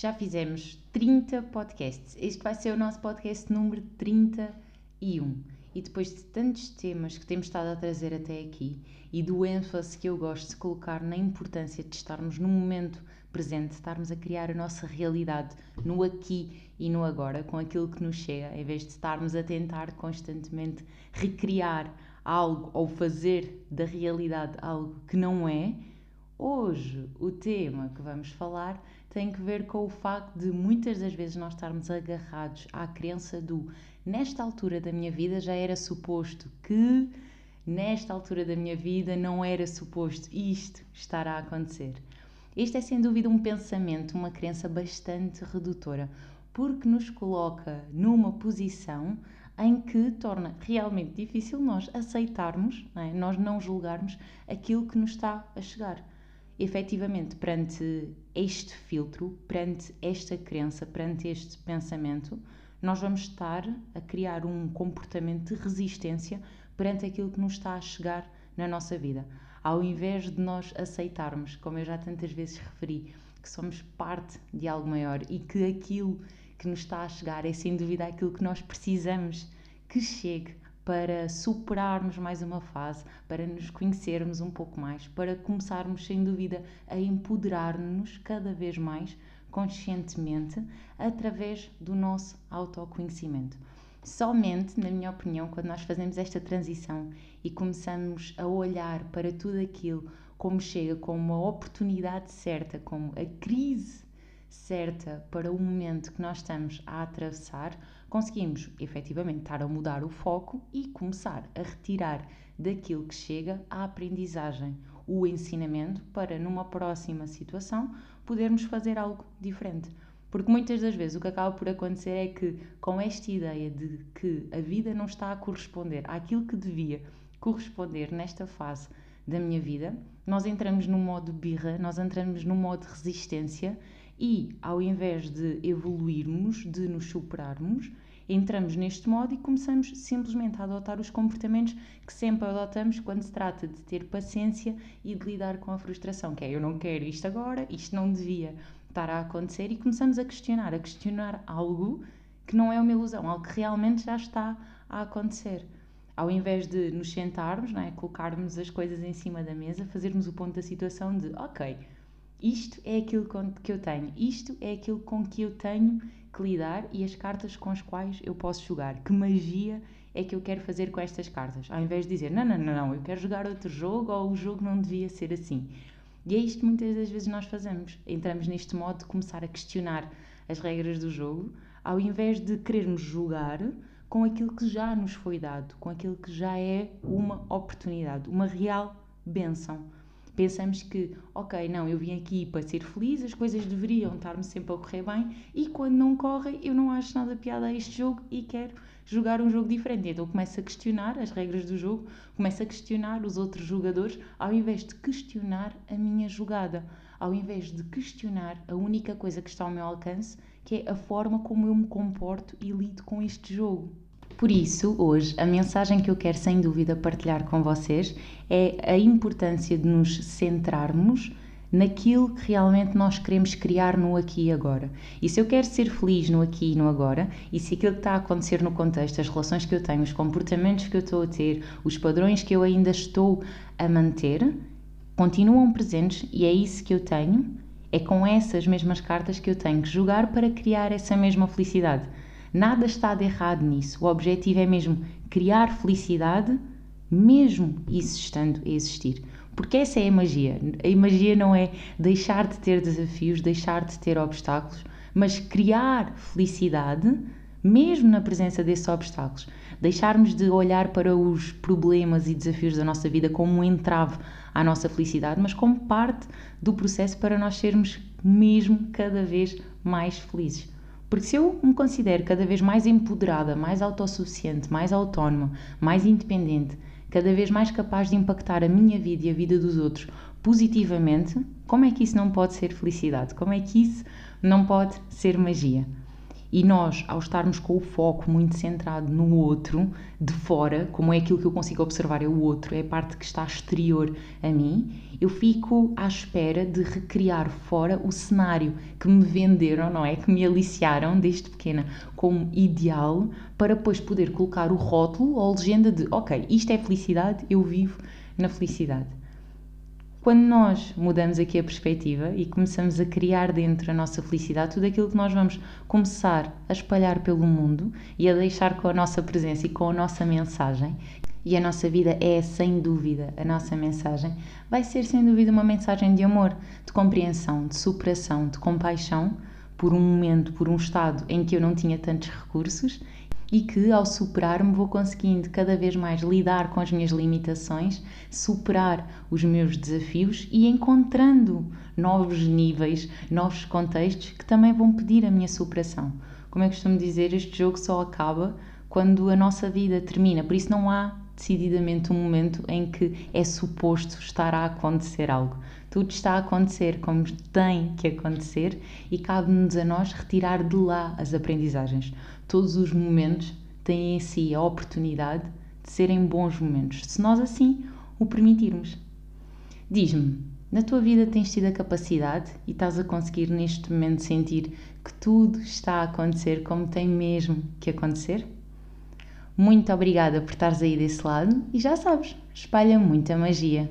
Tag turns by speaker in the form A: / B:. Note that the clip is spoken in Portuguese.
A: Já fizemos 30 podcasts. Este vai ser o nosso podcast número 31. E depois de tantos temas que temos estado a trazer até aqui e do ênfase que eu gosto de colocar na importância de estarmos no momento presente, estarmos a criar a nossa realidade no aqui e no agora, com aquilo que nos chega, em vez de estarmos a tentar constantemente recriar algo ou fazer da realidade algo que não é, hoje o tema que vamos falar tem que ver com o facto de muitas das vezes nós estarmos agarrados à crença do nesta altura da minha vida já era suposto que nesta altura da minha vida não era suposto isto estar a acontecer. Este é sem dúvida um pensamento, uma crença bastante redutora, porque nos coloca numa posição em que torna realmente difícil nós aceitarmos, não é? nós não julgarmos aquilo que nos está a chegar efetivamente, perante este filtro, perante esta crença, perante este pensamento, nós vamos estar a criar um comportamento de resistência perante aquilo que nos está a chegar na nossa vida. Ao invés de nós aceitarmos, como eu já tantas vezes referi, que somos parte de algo maior e que aquilo que nos está a chegar é sem dúvida aquilo que nós precisamos que chegue para superarmos mais uma fase, para nos conhecermos um pouco mais, para começarmos, sem dúvida, a empoderar-nos cada vez mais conscientemente através do nosso autoconhecimento. Somente, na minha opinião, quando nós fazemos esta transição e começamos a olhar para tudo aquilo como chega, como uma oportunidade certa, como a crise certa para o momento que nós estamos a atravessar, conseguimos efetivamente estar a mudar o foco e começar a retirar daquilo que chega a aprendizagem, o ensinamento, para numa próxima situação podermos fazer algo diferente. Porque muitas das vezes o que acaba por acontecer é que, com esta ideia de que a vida não está a corresponder àquilo que devia corresponder nesta fase da minha vida, nós entramos no modo birra, nós entramos no modo resistência e, ao invés de evoluirmos, de nos superarmos, entramos neste modo e começamos simplesmente a adotar os comportamentos que sempre adotamos quando se trata de ter paciência e de lidar com a frustração, que é eu não quero isto agora, isto não devia estar a acontecer e começamos a questionar, a questionar algo que não é uma ilusão, algo que realmente já está a acontecer. Ao invés de nos sentarmos, não é, colocarmos as coisas em cima da mesa, fazermos o ponto da situação de, ok, isto é aquilo que eu tenho, isto é aquilo com que eu tenho que lidar e as cartas com as quais eu posso jogar. Que magia é que eu quero fazer com estas cartas? Ao invés de dizer, não, não, não, não, eu quero jogar outro jogo ou o jogo não devia ser assim. E é isto que muitas das vezes nós fazemos. Entramos neste modo de começar a questionar as regras do jogo, ao invés de querermos jogar com aquilo que já nos foi dado, com aquilo que já é uma oportunidade, uma real benção pensamos que, ok, não, eu vim aqui para ser feliz, as coisas deveriam estar-me sempre a correr bem e quando não correm eu não acho nada piada a este jogo e quero jogar um jogo diferente. Então começo a questionar as regras do jogo, começo a questionar os outros jogadores, ao invés de questionar a minha jogada, ao invés de questionar a única coisa que está ao meu alcance, que é a forma como eu me comporto e lido com este jogo. Por isso, hoje, a mensagem que eu quero sem dúvida partilhar com vocês é a importância de nos centrarmos naquilo que realmente nós queremos criar no aqui e agora. E se eu quero ser feliz no aqui e no agora, e se aquilo que está a acontecer no contexto, as relações que eu tenho, os comportamentos que eu estou a ter, os padrões que eu ainda estou a manter, continuam presentes e é isso que eu tenho, é com essas mesmas cartas que eu tenho que jogar para criar essa mesma felicidade. Nada está de errado nisso. O objetivo é mesmo criar felicidade, mesmo isso estando a existir. Porque essa é a magia. A magia não é deixar de ter desafios, deixar de ter obstáculos, mas criar felicidade mesmo na presença desses obstáculos. Deixarmos de olhar para os problemas e desafios da nossa vida como um entrave à nossa felicidade, mas como parte do processo para nós sermos mesmo cada vez mais felizes. Porque se eu me considero cada vez mais empoderada, mais autossuficiente, mais autónoma, mais independente, cada vez mais capaz de impactar a minha vida e a vida dos outros positivamente, como é que isso não pode ser felicidade? Como é que isso não pode ser magia? E nós, ao estarmos com o foco muito centrado no outro, de fora, como é aquilo que eu consigo observar, é o outro, é a parte que está exterior a mim, eu fico à espera de recriar fora o cenário que me venderam, não é? Que me aliciaram desde pequena como ideal, para depois poder colocar o rótulo ou a legenda de: ok, isto é felicidade, eu vivo na felicidade. Quando nós mudamos aqui a perspectiva e começamos a criar dentro a nossa felicidade, tudo aquilo que nós vamos começar a espalhar pelo mundo e a deixar com a nossa presença e com a nossa mensagem, e a nossa vida é sem dúvida a nossa mensagem, vai ser sem dúvida uma mensagem de amor, de compreensão, de superação, de compaixão por um momento, por um estado em que eu não tinha tantos recursos e que ao superar-me vou conseguindo cada vez mais lidar com as minhas limitações, superar os meus desafios e encontrando novos níveis, novos contextos que também vão pedir a minha superação. Como eu costumo dizer, este jogo só acaba quando a nossa vida termina, por isso não há decididamente um momento em que é suposto estar a acontecer algo. Tudo está a acontecer como tem que acontecer e cabe-nos a nós retirar de lá as aprendizagens todos os momentos têm em si a oportunidade de serem bons momentos, se nós assim o permitirmos. Diz-me, na tua vida tens tido a capacidade e estás a conseguir neste momento sentir que tudo está a acontecer como tem mesmo que acontecer? Muito obrigada por estares aí desse lado e já sabes, espalha muita magia.